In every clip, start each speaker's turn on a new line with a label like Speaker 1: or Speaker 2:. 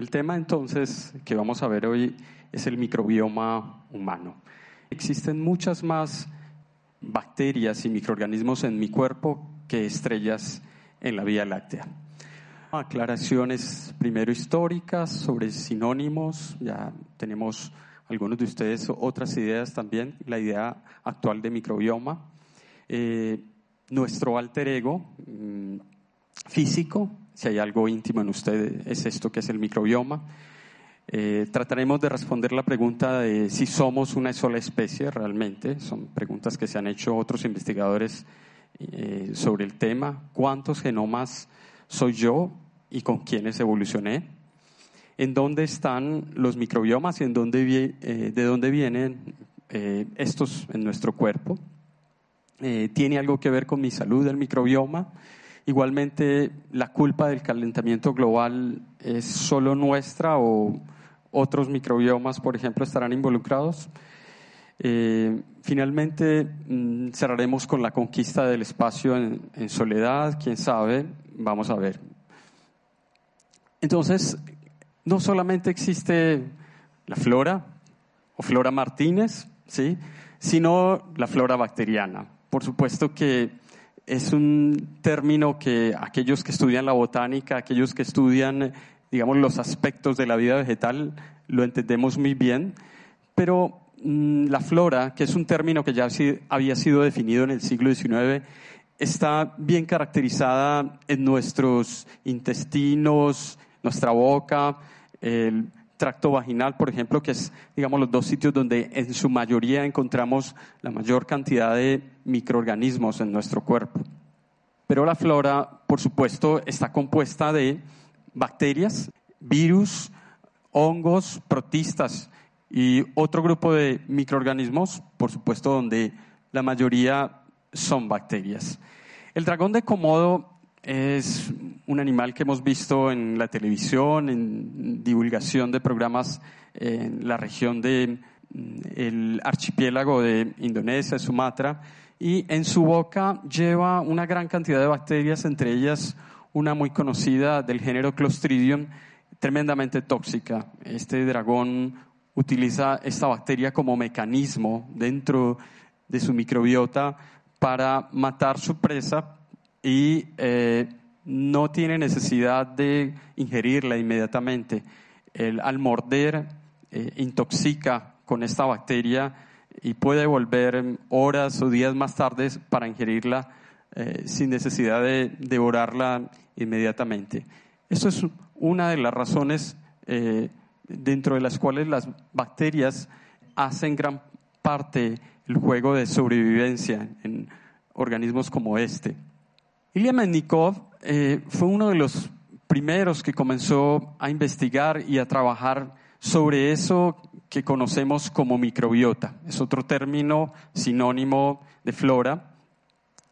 Speaker 1: El tema entonces que vamos a ver hoy es el microbioma humano. Existen muchas más bacterias y microorganismos en mi cuerpo que estrellas en la Vía Láctea. Aclaraciones primero históricas sobre sinónimos, ya tenemos algunos de ustedes otras ideas también, la idea actual de microbioma. Eh, nuestro alter ego mm, físico, si hay algo íntimo en usted, es esto que es el microbioma. Eh, trataremos de responder la pregunta de si somos una sola especie realmente. Son preguntas que se han hecho otros investigadores eh, sobre el tema. ¿Cuántos genomas soy yo y con quiénes evolucioné? ¿En dónde están los microbiomas y en dónde, eh, de dónde vienen estos en nuestro cuerpo? ¿Tiene algo que ver con mi salud el microbioma? Igualmente, ¿la culpa del calentamiento global es solo nuestra o otros microbiomas, por ejemplo, estarán involucrados. Eh, finalmente, mm, cerraremos con la conquista del espacio en, soledad, quién sabe, vamos a ver. Entonces, no solamente existe la flora o flora Martínez, ¿sí? sino la flora bacteriana. Por supuesto que es un término que aquellos que estudian la botánica, aquellos que estudian digamos, los aspectos de la vida vegetal lo entendemos muy bien, pero mm, la flora, que es un término que ya había sido definido en el siglo XIX, está bien caracterizada en nuestros intestinos, nuestra boca, el tracto vaginal, por ejemplo, que es, digamos, los dos sitios donde en su mayoría encontramos la mayor cantidad de microorganismos en nuestro cuerpo. Pero la flora, por supuesto, está compuesta de bacterias, virus, hongos, protistas y otro grupo de microorganismos, por supuesto, donde la mayoría son bacterias. El dragón de Komodo es un animal que hemos visto en la televisión, en divulgación de programas en la región del mm, archipiélago de Indonesia, Sumatra, y en su boca lleva una gran cantidad de bacterias, entre ellas una muy conocida del género Clostridium, tremendamente tóxica. Este dragón utiliza esta bacteria como mecanismo dentro de su microbiota para matar su presa y eh, no tiene necesidad de ingerirla inmediatamente. al morder, eh, intoxica con esta bacteria y puede volver horas o días más tarde para ingerirla eh, sin necesidad de devorarla inmediatamente. Esto es una de las razones dentro de las cuales las bacterias hacen gran parte el juego de sobrevivencia en organismos como este. Ilya Mennikov eh, fue uno de los primeros que comenzó a investigar y a trabajar sobre eso que conocemos como microbiota. Es otro término sinónimo de flora.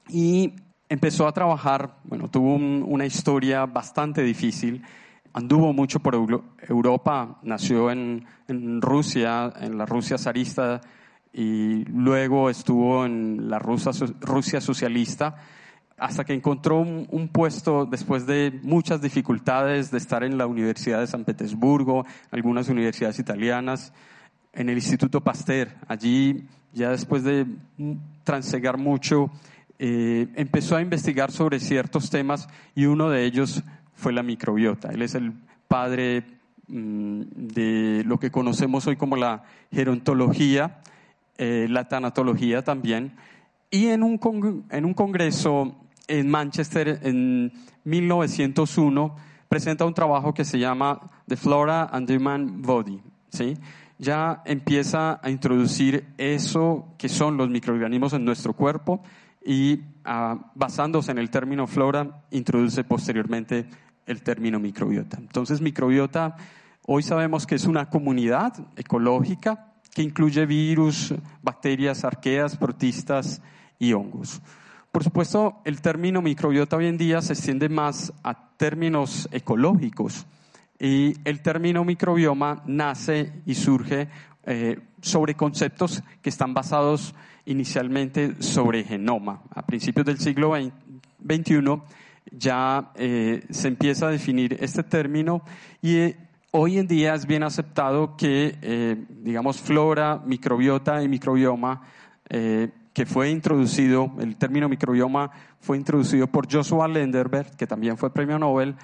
Speaker 1: Y empezó a trabajar, bueno, tuvo una historia bastante difícil, anduvo mucho por Europa, nació en, Rusia, en la Rusia zarista, y luego estuvo en la Rusia, socialista, hasta que encontró un, puesto después de muchas dificultades de estar en la Universidad de San Petersburgo, algunas universidades italianas, en el Instituto Pasteur. Allí, ya después de transegar mucho, eh, empezó a investigar sobre ciertos temas y uno de ellos fue la microbiota. Él es el padre mm, de lo que conocemos hoy como la gerontología, eh, la tanatología también. Y en un, en un congreso en Manchester en 1901 presenta un trabajo que se llama The Flora and the Human Body. ¿sí? Ya empieza a introducir eso que son los microorganismos en nuestro cuerpo y ah, basándose en el término flora, introduce posteriormente el término microbiota. Entonces, microbiota, hoy sabemos que es una comunidad ecológica que incluye virus, bacterias, arqueas, protistas y hongos. Por supuesto, el término microbiota hoy en día se extiende más a términos ecológicos y el término microbioma nace y surge eh, sobre conceptos que están basados inicialmente sobre genoma. A principios del siglo XXI ya eh, se empieza a definir este término y eh, hoy en día es bien aceptado que, digamos, flora, microbiota y microbioma, que fue introducido, el término microbioma fue introducido por Joshua Lenderberg, que también fue premio Nobel,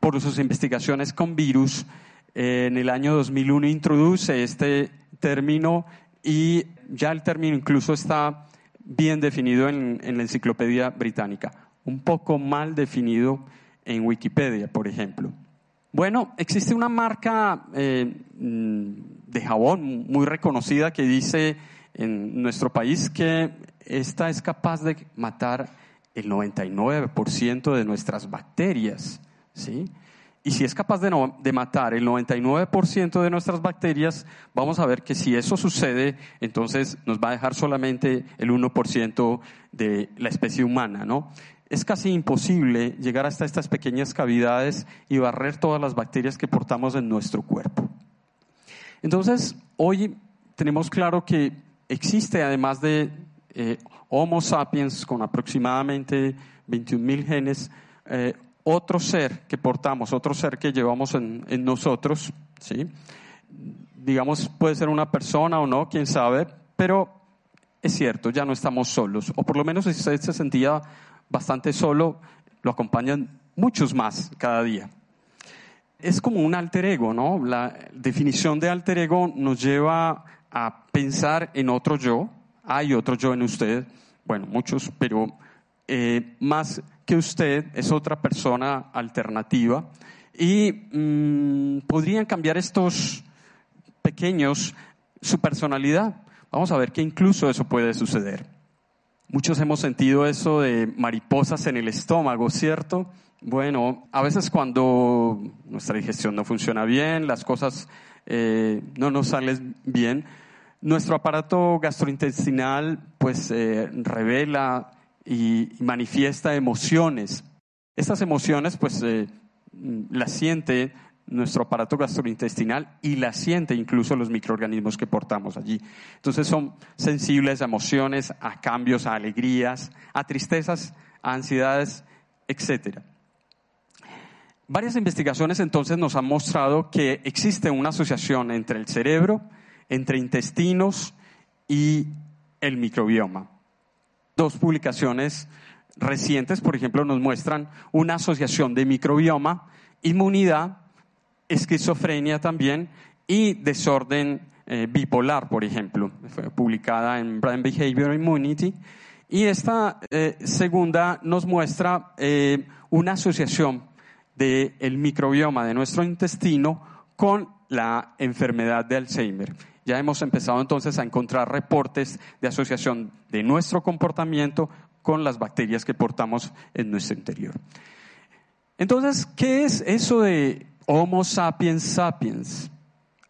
Speaker 1: por sus investigaciones con virus. En el año 2001 introduce este término y ya el término incluso está bien definido en, la enciclopedia británica, un poco mal definido en Wikipedia, por ejemplo. Bueno, existe una marca eh, mm, de jabón muy reconocida que dice en nuestro país que esta es capaz de matar el 99% de nuestras bacterias, ¿sí? Y si es capaz de, de matar el 99% de nuestras bacterias, vamos a ver que si eso sucede, entonces nos va a dejar solamente el 1% de la especie humana, ¿no? Es casi imposible llegar hasta estas pequeñas cavidades y barrer todas las bacterias que portamos en nuestro cuerpo. Entonces, hoy tenemos claro que existe, además de eh, Homo sapiens con aproximadamente 21.000 genes, eh, otro ser que portamos, otro ser que llevamos en, nosotros, ¿sí? digamos, puede ser una persona o no, quién sabe, pero es cierto, ya no estamos solos, o por lo menos si usted se sentía bastante solo, lo acompañan muchos más cada día. Es como un alter ego, ¿no? La definición de alter ego nos lleva a pensar en otro yo, hay otro yo en usted, bueno, muchos, pero eh, más que usted es otra persona alternativa y mm, podrían cambiar estos pequeños su personalidad. Vamos a ver que incluso eso puede suceder. Muchos hemos sentido eso de mariposas en el estómago, ¿cierto? Bueno, a veces cuando nuestra digestión no funciona bien, las cosas eh, no nos salen bien, nuestro aparato gastrointestinal pues eh, revela y manifiesta emociones. Estas emociones, pues, eh, las siente nuestro aparato gastrointestinal y las siente incluso los microorganismos que portamos allí. Entonces son sensibles a emociones, a cambios, a alegrías, a tristezas, a ansiedades, etc. Varias investigaciones entonces nos han mostrado que existe una asociación entre el cerebro, entre intestinos y el microbioma dos publicaciones recientes, por ejemplo, nos muestran una asociación de microbioma, inmunidad, esquizofrenia también y desorden eh, bipolar, por ejemplo. Publicada en Brain Behavior Immunity. Y esta eh, segunda nos muestra eh, una asociación del microbioma de nuestro intestino con la enfermedad de Alzheimer ya hemos empezado entonces a encontrar reportes de asociación de nuestro comportamiento con las bacterias que portamos en nuestro interior. Entonces, ¿qué es eso de Homo sapiens sapiens?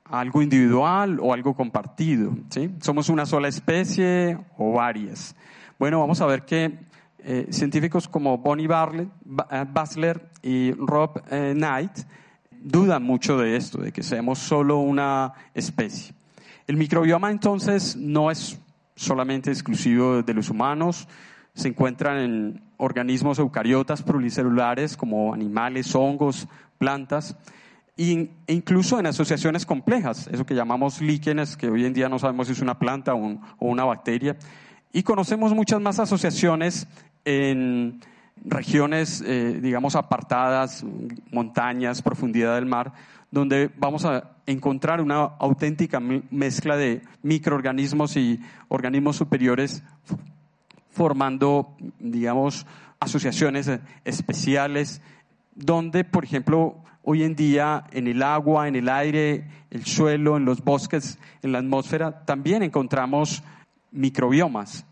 Speaker 1: ¿Algo individual o algo compartido? ¿sí? ¿Somos una sola especie o varias? Bueno, vamos a ver que eh, científicos como Bonnie Barley, eh, Basler y Rob eh, Knight dudan mucho de esto, de que seamos solo una especie. El microbioma entonces no es solamente exclusivo de los humanos, se encuentran en organismos eucariotas pluricelulares como animales, hongos, plantas, e incluso en asociaciones complejas, eso que llamamos líquenes, que hoy en día no sabemos si es una planta o, una bacteria. Y conocemos muchas más asociaciones en regiones, eh, digamos, apartadas, montañas, profundidad del mar, donde vamos a encontrar una auténtica mezcla de microorganismos y organismos superiores formando, digamos, asociaciones especiales, donde, por ejemplo, hoy en día en el agua, en el aire, el suelo, en los bosques, en la atmósfera, también encontramos microbiomas.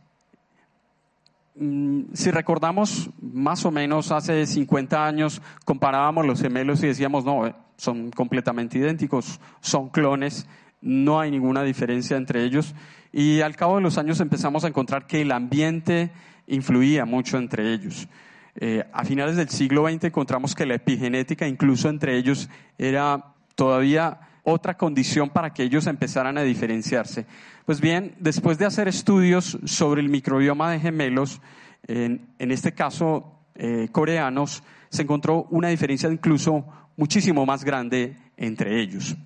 Speaker 1: Mm, si recordamos, más o menos hace 50 años comparábamos los gemelos y decíamos, no, eh, son completamente idénticos, son clones, no hay ninguna diferencia entre ellos. Y al cabo de los años empezamos a encontrar que el ambiente influía mucho entre ellos. Eh, a finales del siglo XX encontramos que la epigenética, incluso entre ellos, era todavía otra condición para que ellos empezaran a diferenciarse. Pues bien, después de hacer estudios sobre el microbioma de gemelos, en, este caso eh, coreanos, se encontró una diferencia incluso muchísimo más grande entre ellos.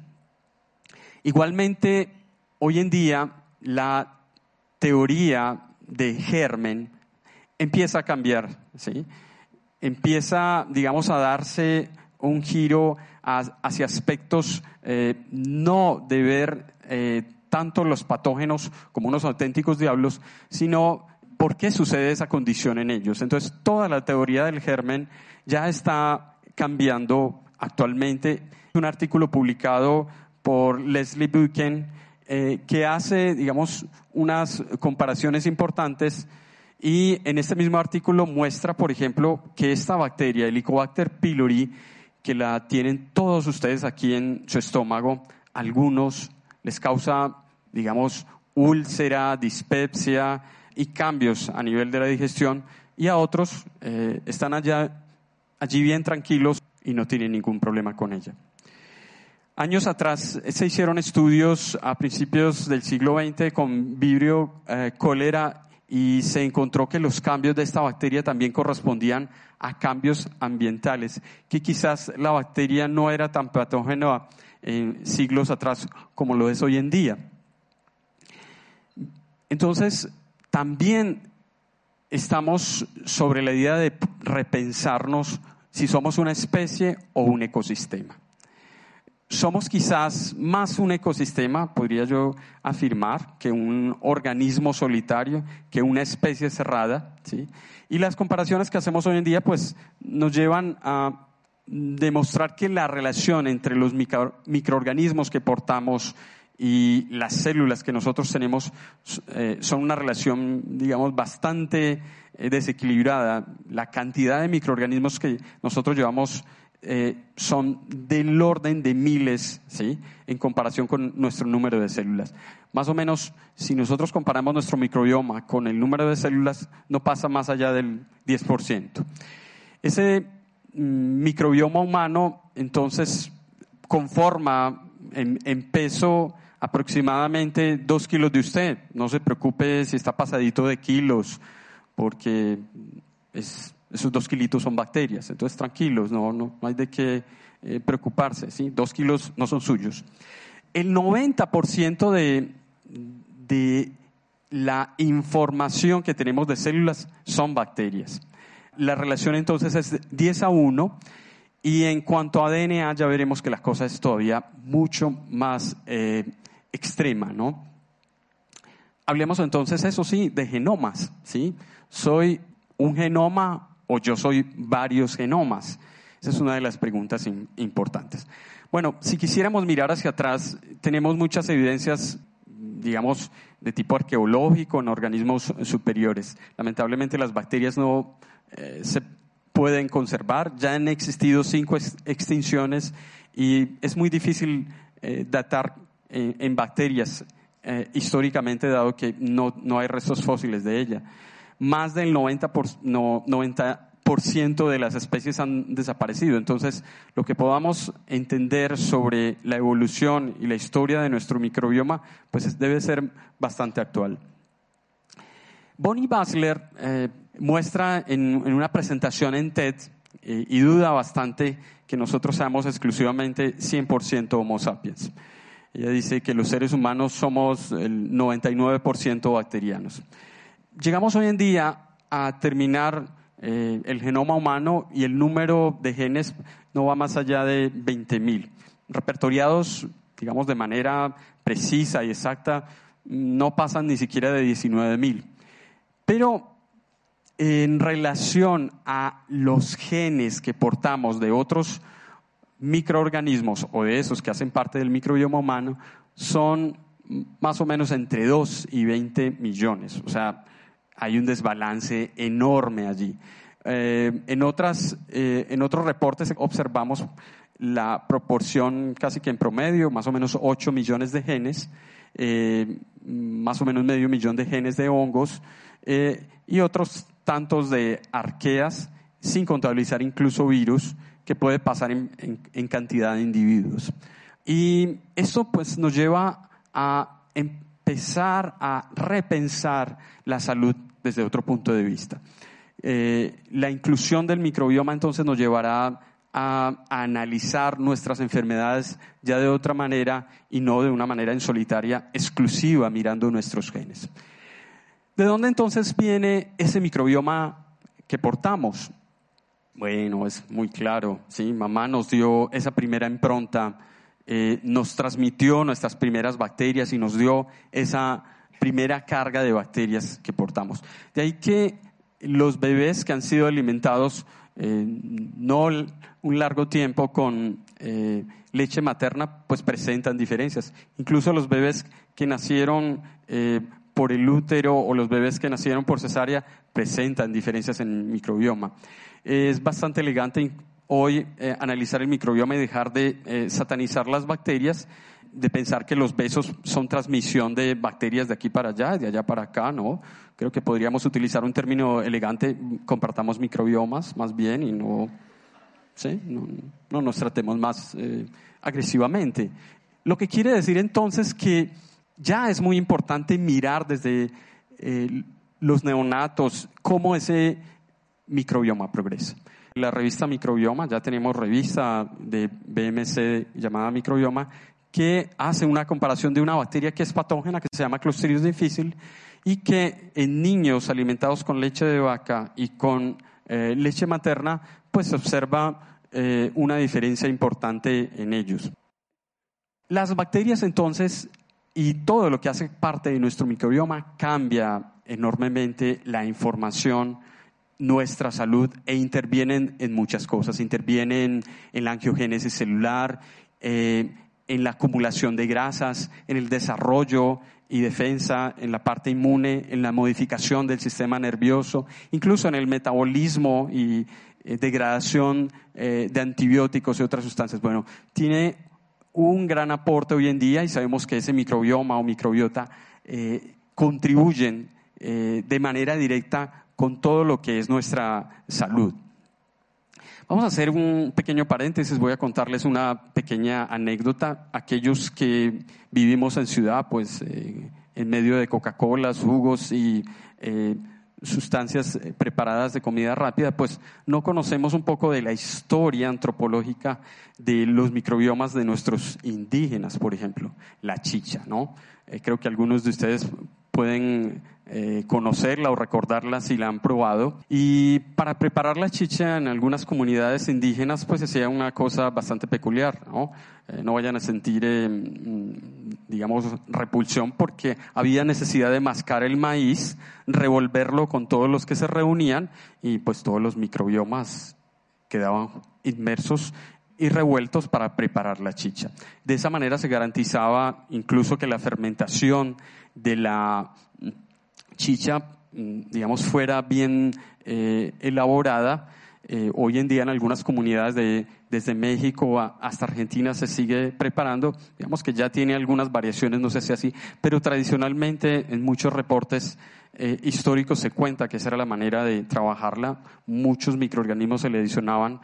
Speaker 1: Igualmente, hoy en día, la teoría de germen empieza a cambiar, ¿sí? Empieza, digamos, a darse un giro hacia aspectos eh, no de ver eh, tanto los patógenos como unos auténticos diablos, sino por qué sucede esa condición en ellos. Entonces, toda la teoría del germen ya está cambiando actualmente. Un artículo publicado por Leslie Buchan eh, que hace, digamos, unas comparaciones importantes y en este mismo artículo muestra, por ejemplo, que esta bacteria, Helicobacter pylori, que la tienen todos ustedes aquí en su estómago, algunos les causa, digamos, úlcera, dispepsia y cambios a nivel de la digestión, y a otros eh, están allá, allí bien tranquilos y no tienen ningún problema con ella. Años atrás se hicieron estudios a principios del siglo XX con vibrio eh, cólera y se encontró que los cambios de esta bacteria también correspondían a cambios ambientales, que quizás la bacteria no era tan patógena en siglos atrás como lo es hoy en día. Entonces, también estamos sobre la idea de repensarnos si somos una especie o un ecosistema somos quizás más un ecosistema, podría yo afirmar, que un organismo solitario, que una especie cerrada, ¿sí? Y las comparaciones que hacemos hoy en día, pues, nos llevan a demostrar que la relación entre los microorganismos que portamos y las células que nosotros tenemos eh, son una relación, digamos, bastante eh, desequilibrada. La cantidad de microorganismos que nosotros llevamos eh, son del orden de miles, ¿sí? En comparación con nuestro número de células. Más o menos, si nosotros comparamos nuestro microbioma con el número de células, no pasa más allá del 10%. Ese mm, microbioma humano, entonces, conforma en, en peso aproximadamente dos kilos de usted. No se preocupe si está pasadito de kilos, porque es esos dos kilitos son bacterias, entonces tranquilos, no, no, hay de qué eh, preocuparse, ¿sí? Dos kilos no son suyos. El 90% de, de la información que tenemos de células son bacterias. La relación entonces es 10 a 1 y en cuanto a DNA ya veremos que la cosa es todavía mucho más eh, extrema, ¿no? Hablemos entonces, eso sí, de genomas, ¿sí? Soy un genoma o yo soy varios genomas? Esa es una de las preguntas importantes. Bueno, si quisiéramos mirar hacia atrás, tenemos muchas evidencias, digamos, de tipo arqueológico en organismos superiores. Lamentablemente las bacterias no eh, se pueden conservar. Ya han existido cinco extinciones y es muy difícil eh, datar eh, en bacterias históricamente, dado que no, no hay restos fósiles de ella más del 90%, por, no, 90 de las especies han desaparecido. Entonces, lo que podamos entender sobre la evolución y la historia de nuestro microbioma, pues debe ser bastante actual. Bonnie Basler eh, muestra en, una presentación en TED eh, y duda bastante que nosotros seamos exclusivamente 100% Homo sapiens. Ella dice que los seres humanos somos el 99% bacterianos llegamos hoy en día a terminar eh, el genoma humano y el número de genes no va más allá de 20.000. Repertoriados, digamos, de manera precisa y exacta, no pasan ni siquiera de 19.000. Pero en relación a los genes que portamos de otros microorganismos o de esos que hacen parte del microbioma humano, son más o menos entre 2 y 20 millones. O sea, hay un desbalance enorme allí. Eh, en, otras, eh, en otros reportes observamos la proporción casi que en promedio, más o menos 8 millones de genes, eh, más o menos medio millón de genes de hongos y otros tantos de arqueas, sin contabilizar incluso virus, que puede pasar en, cantidad de individuos. Y eso pues nos lleva a empezar a repensar la salud desde otro punto de vista. Eh, la inclusión del microbioma entonces nos llevará a, analizar nuestras enfermedades ya de otra manera y no de una manera en solitaria, exclusiva, mirando nuestros genes. ¿De dónde entonces viene ese microbioma que portamos? Bueno, es muy claro, ¿sí? Mamá nos dio esa primera impronta, eh, nos transmitió nuestras primeras bacterias y nos dio esa primera carga de bacterias que portamos. De ahí que los bebés que han sido alimentados eh, no un largo tiempo con eh, leche materna, pues presentan diferencias. Incluso los bebés que nacieron por el útero o los bebés que nacieron por cesárea presentan diferencias en el microbioma. Es bastante elegante hoy analizar el microbioma y dejar de satanizar las bacterias de pensar que los besos son transmisión de bacterias de aquí para allá, de allá para acá, ¿no? Creo que podríamos utilizar un término elegante, compartamos microbiomas más bien y no, no, nos tratemos más eh, agresivamente. Lo que quiere decir entonces que ya es muy importante mirar desde eh, los neonatos cómo ese microbioma progresa. La revista Microbioma, ya tenemos revista de BMC llamada Microbioma, que hace una comparación de una bacteria que es patógena, que se llama Clostridium difficile, y que en niños alimentados con leche de vaca y con eh, leche materna, pues se observa eh, una diferencia importante en ellos. Las bacterias entonces y todo lo que hace parte de nuestro microbioma cambia enormemente la información, nuestra salud e intervienen en muchas cosas. Intervienen en la angiogénesis celular, eh, en la acumulación de grasas, en el desarrollo y defensa, en la parte inmune, en la modificación del sistema nervioso, incluso en el metabolismo y eh, degradación eh, de antibióticos y otras sustancias. Bueno, tiene un gran aporte hoy en día y sabemos que ese microbioma o microbiota contribuyen de manera directa con todo lo que es nuestra salud. Vamos a hacer un pequeño paréntesis, voy a contarles una pequeña anécdota. Aquellos que vivimos en ciudad, pues eh, en medio de Coca-Cola, jugos y eh, sustancias eh, preparadas de comida rápida, pues no conocemos un poco de la historia antropológica de los microbiomas de nuestros indígenas, por ejemplo, la chicha, ¿no? creo que algunos de ustedes pueden eh, conocerla o recordarla si la han probado. Y para preparar la chicha en algunas comunidades indígenas, pues hacía una cosa bastante peculiar, ¿no? Eh, no vayan a sentir, eh, mm, digamos, repulsión porque había necesidad de mascar el maíz, revolverlo con todos los que se reunían y pues todos los microbiomas quedaban inmersos y revueltos para preparar la chicha. De esa manera se garantizaba incluso que la fermentación de la chicha, mm, digamos, fuera bien eh, elaborada. Eh, hoy en día en algunas comunidades de, desde México hasta Argentina se sigue preparando. Digamos que ya tiene algunas variaciones, no sé si así, pero tradicionalmente en muchos reportes eh, históricos se cuenta que esa era la manera de trabajarla. Muchos microorganismos se le adicionaban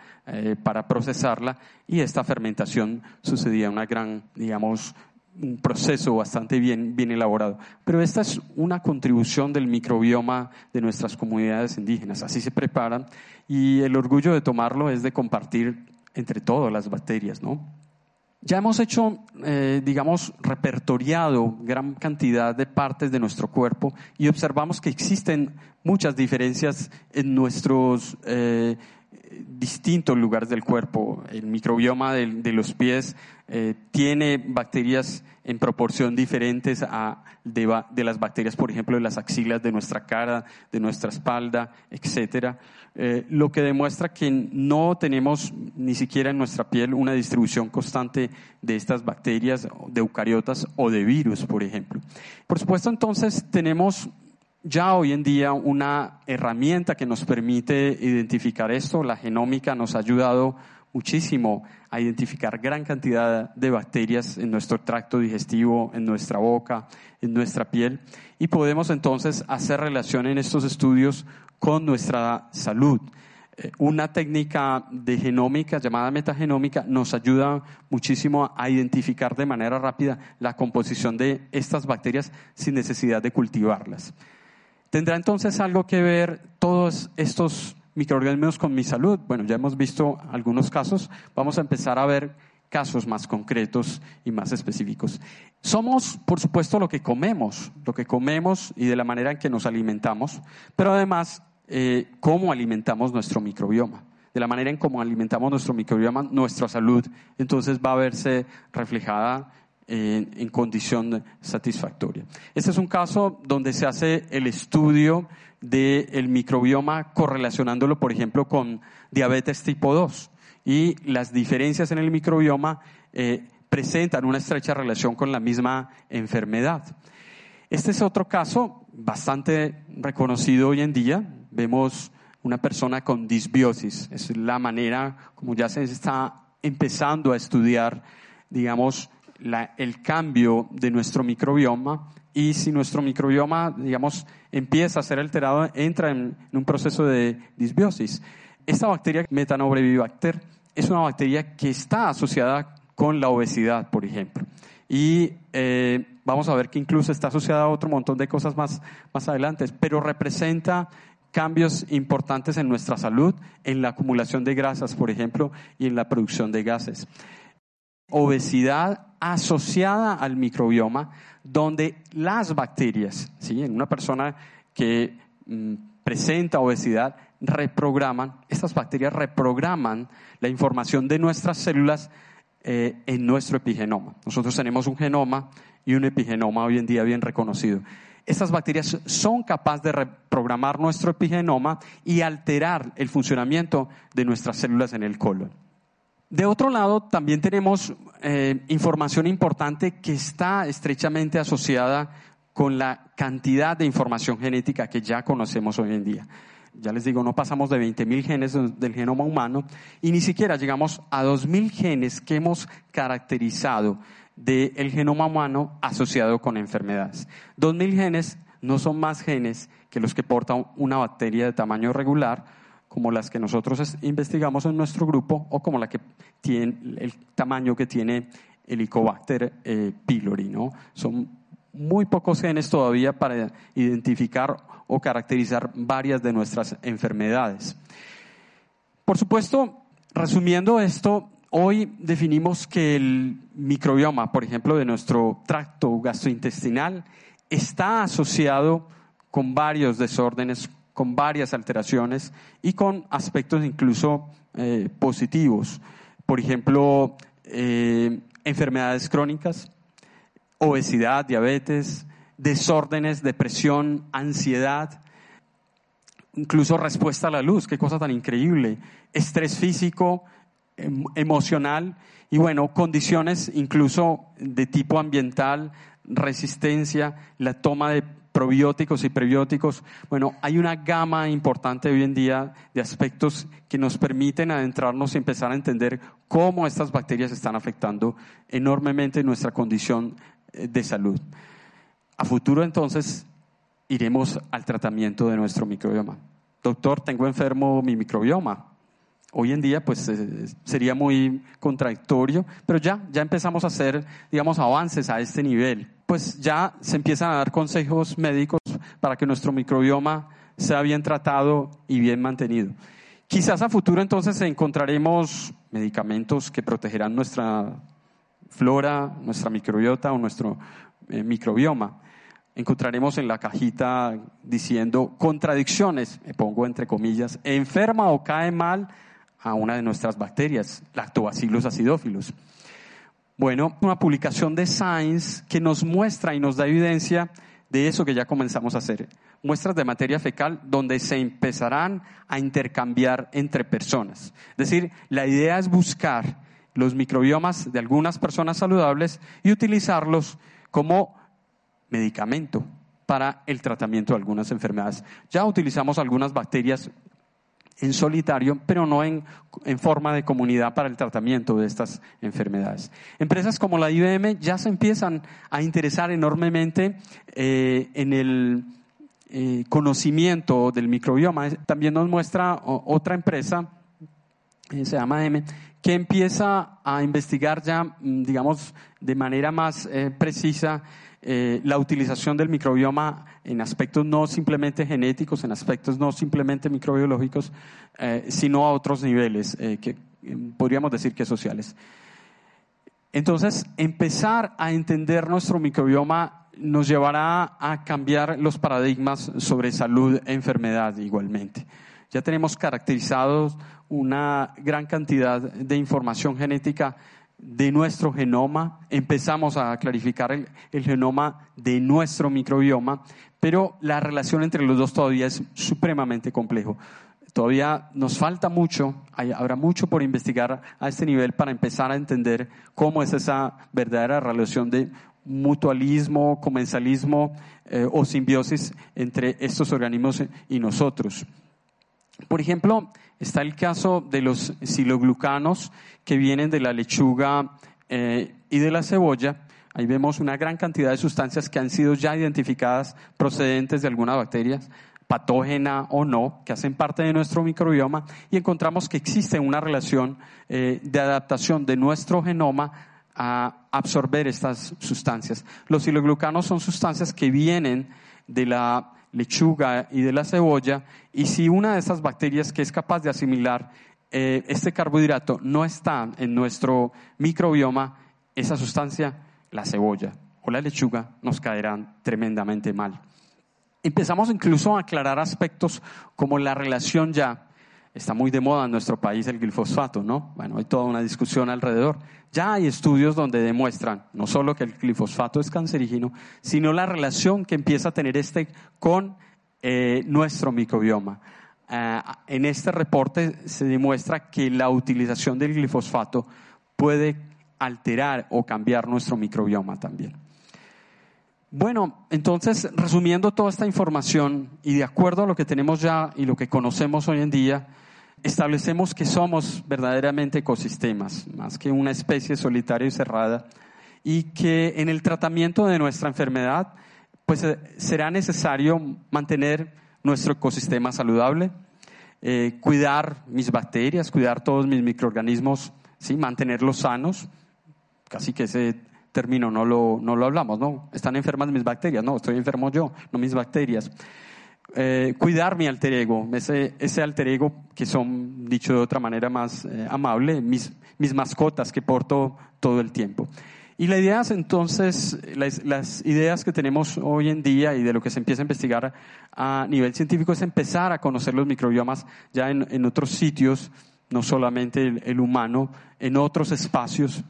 Speaker 1: para procesarla y esta fermentación sucedía una gran, digamos, un proceso bastante bien, bien elaborado. Pero esta es una contribución del microbioma de nuestras comunidades indígenas. Así se preparan y el orgullo de tomarlo es de compartir entre todas las bacterias, ¿no? Ya hemos hecho, eh, digamos, repertoriado gran cantidad de partes de nuestro cuerpo y observamos que existen muchas diferencias en nuestros eh, distintos lugares del cuerpo. El microbioma de, los pies eh, tiene bacterias en proporción diferentes a de, las bacterias, por ejemplo, de las axilas de nuestra cara, de nuestra espalda, etcétera. Eh, lo que demuestra que no tenemos ni siquiera en nuestra piel una distribución constante de estas bacterias, de eucariotas o de virus, por ejemplo. Por supuesto, entonces tenemos ya hoy en día una herramienta que nos permite identificar esto. La genómica nos ha ayudado muchísimo a identificar gran cantidad de bacterias en nuestro tracto digestivo, en nuestra boca, en nuestra piel. Y podemos entonces hacer relación en estos estudios con nuestra salud. Eh, una técnica de genómica llamada metagenómica nos ayuda muchísimo a identificar de manera rápida la composición de estas bacterias sin necesidad de cultivarlas. Tendrá entonces algo que ver todos estos microorganismos con mi salud? Bueno, ya hemos visto algunos casos, vamos a empezar a ver casos más concretos y más específicos. Somos, por supuesto, lo que comemos, lo que comemos y de la manera en que nos alimentamos, pero además, eh, cómo alimentamos nuestro microbioma. De la manera en cómo alimentamos nuestro microbioma, nuestra salud, entonces va a verse reflejada en, condición satisfactoria. Este es un caso donde se hace el estudio del microbioma correlacionándolo, por ejemplo, con diabetes tipo 2 y las diferencias en el microbioma eh, presentan una estrecha relación con la misma enfermedad. Este es otro caso bastante reconocido hoy en día. Vemos una persona con disbiosis. Es la manera como ya se está empezando a estudiar, digamos, el cambio de nuestro microbioma y si nuestro microbioma, digamos, empieza a ser alterado, entra en, un proceso de disbiosis. Esta bacteria, Metanobrevibacter, es una bacteria que está asociada con la obesidad, por ejemplo. Y eh, vamos a ver que incluso está asociada a otro montón de cosas más, más adelante, pero representa cambios importantes en nuestra salud, en la acumulación de grasas, por ejemplo, y en la producción de gases. Obesidad asociada al microbioma, donde las bacterias, ¿sí? en una persona que mm, presenta obesidad, reprograman, estas bacterias reprograman la información de nuestras células eh, en nuestro epigenoma. Nosotros tenemos un genoma y un epigenoma hoy en día bien reconocido. Estas bacterias son capaces de reprogramar nuestro epigenoma y alterar el funcionamiento de nuestras células en el colon. De otro lado, también tenemos eh, información importante que está estrechamente asociada con la cantidad de información genética que ya conocemos hoy en día. Ya les digo, no pasamos de 20.000 genes del genoma humano y ni siquiera llegamos a 2.000 genes que hemos caracterizado del genoma humano asociado con enfermedades. 2.000 genes no son más genes que los que porta una bacteria de tamaño regular, como las que nosotros investigamos en nuestro grupo o como la que tiene el tamaño que tiene el Helicobacter eh, pylori. ¿no? Son muy pocos genes todavía para identificar o caracterizar varias de nuestras enfermedades. Por supuesto, resumiendo esto, hoy definimos que el microbioma, por ejemplo, de nuestro tracto gastrointestinal, está asociado con varios desórdenes, con varias alteraciones y con aspectos incluso eh, positivos. Por ejemplo, eh, enfermedades crónicas, obesidad, diabetes, desórdenes, depresión, ansiedad, incluso respuesta a la luz, qué cosa tan increíble, estrés físico, em, emocional y bueno, condiciones incluso de tipo ambiental, resistencia, la toma de probióticos y prebióticos. Bueno, hay una gama importante hoy en día de aspectos que nos permiten adentrarnos y empezar a entender cómo estas bacterias están afectando enormemente nuestra condición eh, de salud. A futuro entonces iremos al tratamiento de nuestro microbioma. Doctor, tengo enfermo mi microbioma. Hoy en día pues eh, sería muy contradictorio, pero ya, ya empezamos a hacer, digamos, avances a este nivel. Pues ya se empiezan a dar consejos médicos para que nuestro microbioma sea bien tratado y bien mantenido. Quizás a futuro entonces encontraremos medicamentos que protegerán nuestra flora, nuestra microbiota o nuestro eh, microbioma. Encontraremos en la cajita diciendo contradicciones, me pongo entre comillas, enferma o cae mal a una de nuestras bacterias, Lactobacillus acidófilos. Bueno, una publicación de Science que nos muestra y nos da evidencia de eso que ya comenzamos a hacer. Muestras de materia fecal donde se empezarán a intercambiar entre personas. Es decir, la idea es buscar los microbiomas de algunas personas saludables y utilizarlos como medicamento para el tratamiento de algunas enfermedades. Ya utilizamos algunas bacterias en solitario, pero no en, forma de comunidad para el tratamiento de estas enfermedades. Empresas como la IBM ya se empiezan a interesar enormemente eh, en el eh, conocimiento del microbioma. También nos muestra otra empresa, eh, se llama M, que empieza a investigar ya, mm, digamos, de manera más precisa eh, la utilización del microbioma en aspectos no simplemente genéticos, en aspectos no simplemente microbiológicos, eh, sino a otros niveles, eh, que podríamos decir que sociales. Entonces, empezar a entender nuestro microbioma nos llevará a cambiar los paradigmas sobre salud e enfermedad igualmente. Ya tenemos caracterizados una gran cantidad de información genética de nuestro genoma, empezamos a clarificar el, genoma de nuestro microbioma, pero la relación entre los dos todavía es supremamente complejo. Todavía nos falta mucho, habrá mucho por investigar a este nivel para empezar a entender cómo es esa verdadera relación de mutualismo, comensalismo eh, o simbiosis entre estos organismos y nosotros. Por ejemplo, está el caso de los siloglucanos que vienen de la lechuga eh, y de la cebolla. Ahí vemos una gran cantidad de sustancias que han sido ya identificadas procedentes de alguna bacteria, patógena o no, que hacen parte de nuestro microbioma y encontramos que existe una relación eh, de adaptación de nuestro genoma a absorber estas sustancias. Los siloglucanos son sustancias que vienen de la lechuga y de la cebolla, y si una de esas bacterias que es capaz de asimilar eh, este carbohidrato no está en nuestro microbioma, esa sustancia, la cebolla o la lechuga, nos caerán tremendamente mal. Empezamos incluso a aclarar aspectos como la relación ya está muy de moda en nuestro país el glifosfato, ¿no? Bueno, hay toda una discusión alrededor. Ya hay estudios donde demuestran no solo que el glifosfato es cancerígeno, sino la relación que empieza a tener este con eh, nuestro microbioma. Eh, en este reporte se demuestra que la utilización del glifosfato puede alterar o cambiar nuestro microbioma también. Bueno, entonces, resumiendo toda esta información y de acuerdo a lo que tenemos ya y lo que conocemos hoy en día, establecemos que somos verdaderamente ecosistemas, más que una especie solitaria y cerrada, y que en el tratamiento de nuestra enfermedad, pues eh, será necesario mantener nuestro ecosistema saludable, eh, cuidar mis bacterias, cuidar todos mis microorganismos, ¿sí? mantenerlos sanos, casi que ese término no lo, no lo hablamos, ¿no? Están enfermas mis bacterias, no, estoy enfermo yo, no mis bacterias. Eh, cuidar mi alter ego, ese, alter ego que son, dicho de otra manera más eh, amable, mis, mascotas que porto todo el tiempo. Y la idea es entonces, las, ideas que tenemos hoy en día y de lo que se empieza a investigar a nivel científico es empezar a conocer los microbiomas ya en, otros sitios, no solamente el, humano, en otros espacios.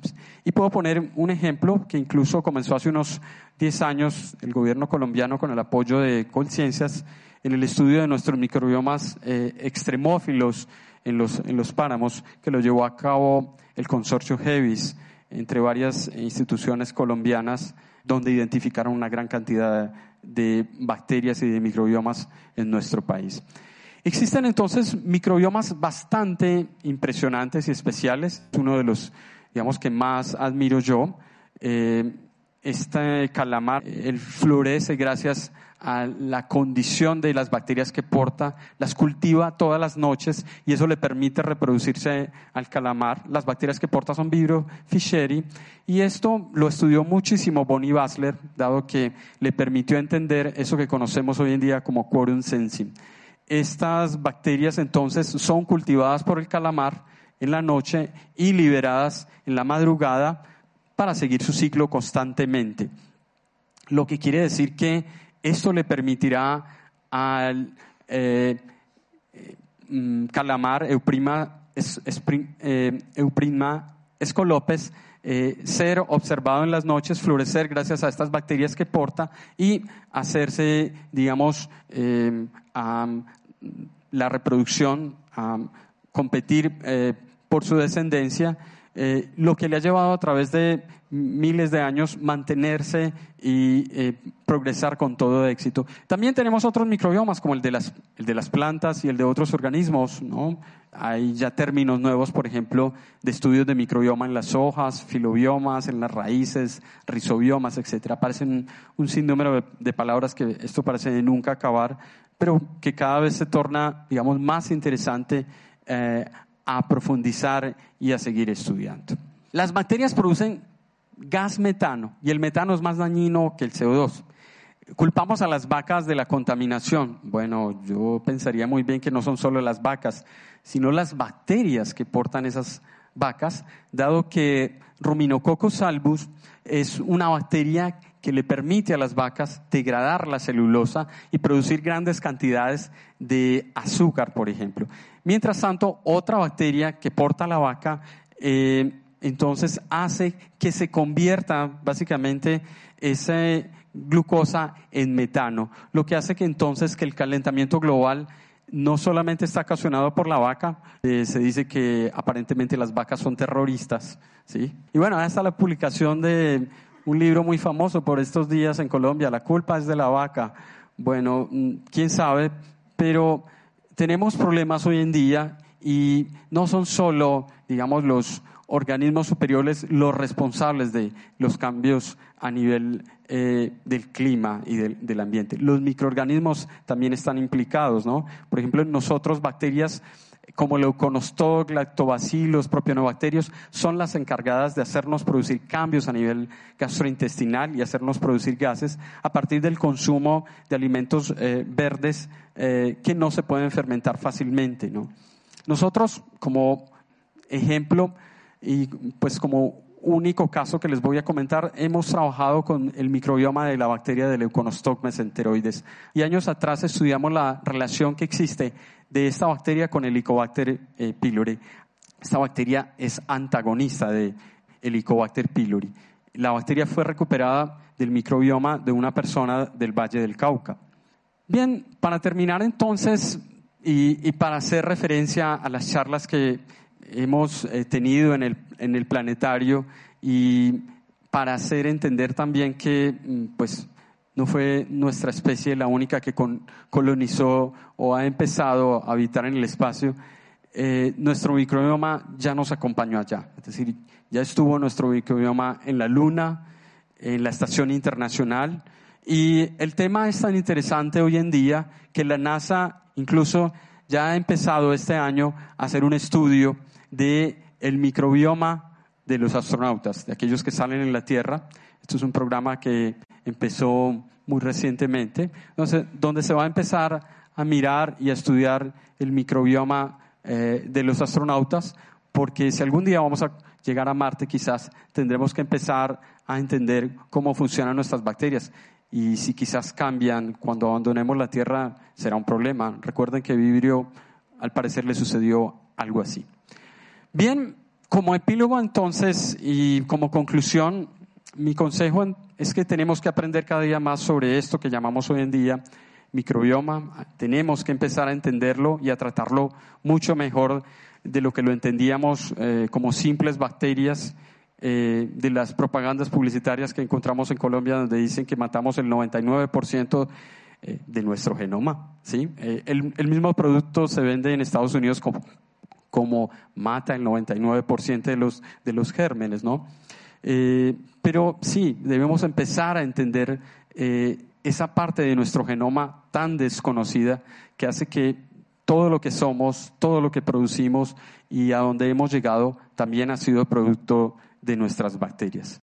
Speaker 1: Y puedo poner un ejemplo que incluso comenzó hace unos 10 años el gobierno colombiano con el apoyo de Colciencias en el estudio de nuestros microbiomas eh, extremófilos en los, en los páramos, que lo llevó a cabo el consorcio HEVIS, entre varias instituciones colombianas, donde identificaron una gran cantidad de bacterias y de microbiomas en nuestro país. Existen entonces microbiomas bastante impresionantes y especiales. Uno de los, digamos, que más admiro yo. Eh, este calamar, él florece gracias a la condición de las bacterias que porta, las cultiva todas las noches y eso le permite reproducirse al calamar. Las bacterias que porta son Vibrio fischeri y esto lo estudió muchísimo Bonnie Basler, dado que le permitió entender eso que conocemos hoy en día como quorum sensing. Estas bacterias entonces son cultivadas por el calamar en la noche y liberadas en la madrugada para seguir su ciclo constantemente. Lo que quiere decir que esto le permitirá al eh, mm, calamar Euprima, eh, Euprima escolopes eh, ser observado en las noches, florecer gracias a estas bacterias que porta y hacerse, digamos, la reproducción, competir por su descendencia eh, lo que le ha llevado a través de miles de años mantenerse y eh, progresar con todo éxito. También tenemos otros microbiomas como el de, las, el de las plantas y el de otros organismos. ¿no? Hay ya términos nuevos, por ejemplo, de estudios de microbioma en las hojas, filobiomas, en las raíces, rizobiomas, etc. Aparecen un sinnúmero de, palabras que esto parece de nunca acabar, pero que cada vez se torna, digamos, más interesante eh, a profundizar y a seguir estudiando. Las bacterias producen gas metano, y el metano es más dañino que el CO2. Culpamos a las vacas de la contaminación. Bueno, yo pensaría muy bien que no son solo las vacas, sino las bacterias que portan esas vacas, dado que Ruminococcus albus es una bacteria que le permite a las vacas degradar la celulosa y producir grandes cantidades de azúcar, por ejemplo. Mientras tanto, otra bacteria que porta la vaca, eh, entonces hace que se convierta básicamente esa glucosa en metano, lo que hace que entonces que el calentamiento global no solamente está ocasionado por la vaca, eh, se dice que aparentemente las vacas son terroristas, ¿sí? Y bueno, hasta la publicación de un libro muy famoso por estos días en Colombia, La culpa es de la vaca. Bueno, mm, quién sabe, pero tenemos problemas hoy en día y no son solo, digamos, los organismos superiores los responsables de los cambios a nivel eh, del clima y del, del, ambiente. Los microorganismos también están implicados, ¿no? Por ejemplo, nosotros bacterias como leuconostoc, lactobacillus, propionobacterios, son las encargadas de hacernos producir cambios a nivel gastrointestinal y hacernos producir gases a partir del consumo de alimentos eh, verdes eh, que no se pueden fermentar fácilmente, ¿no? Nosotros, como ejemplo, y pues como único caso que les voy a comentar, hemos trabajado con el microbioma de la bacteria de Leuconostoc mesenteroides. Y años atrás estudiamos la relación que existe de esta bacteria con el Helicobacter eh, pylori. Esta bacteria es antagonista de Helicobacter pylori. La bacteria fue recuperada del microbioma de una persona del Valle del Cauca. Bien, para terminar entonces y, y para hacer referencia a las charlas que hemos eh, tenido en el, en el planetario y para hacer entender también que mm, pues no fue nuestra especie la única que colonizó o ha empezado a habitar en el espacio, eh, nuestro microbioma ya nos acompañó allá. Es decir, ya estuvo nuestro microbioma en la Luna, en la Estación Internacional, y el tema es tan interesante hoy en día que la NASA incluso ya ha empezado este año a hacer un estudio de microbioma de los astronautas, de aquellos que salen en la Tierra. Esto es un programa que empezó muy recientemente, entonces, donde se va a empezar a mirar y a estudiar el microbioma eh, de los astronautas, porque si algún día vamos a llegar a Marte, quizás tendremos que empezar a entender cómo funcionan nuestras bacterias. Y si quizás cambian cuando abandonemos la Tierra, será un problema. Recuerden que Vibrio, al parecer, le sucedió algo así. Bien, como epílogo entonces y como conclusión, mi consejo es que tenemos que aprender cada día más sobre esto que llamamos hoy en día microbioma. Tenemos que empezar a entenderlo y a tratarlo mucho mejor de lo que lo entendíamos eh, como simples bacterias eh, de las propagandas publicitarias que encontramos en Colombia donde dicen que matamos el 99% eh, de nuestro genoma. ¿sí? El, mismo producto se vende en Estados Unidos como, como mata el 99% de los, de los gérmenes, ¿no? Eh, pero sí, debemos empezar a entender eh, esa parte de nuestro genoma tan desconocida que hace que todo lo que somos, todo lo que producimos y a donde hemos llegado también ha sido producto de nuestras bacterias.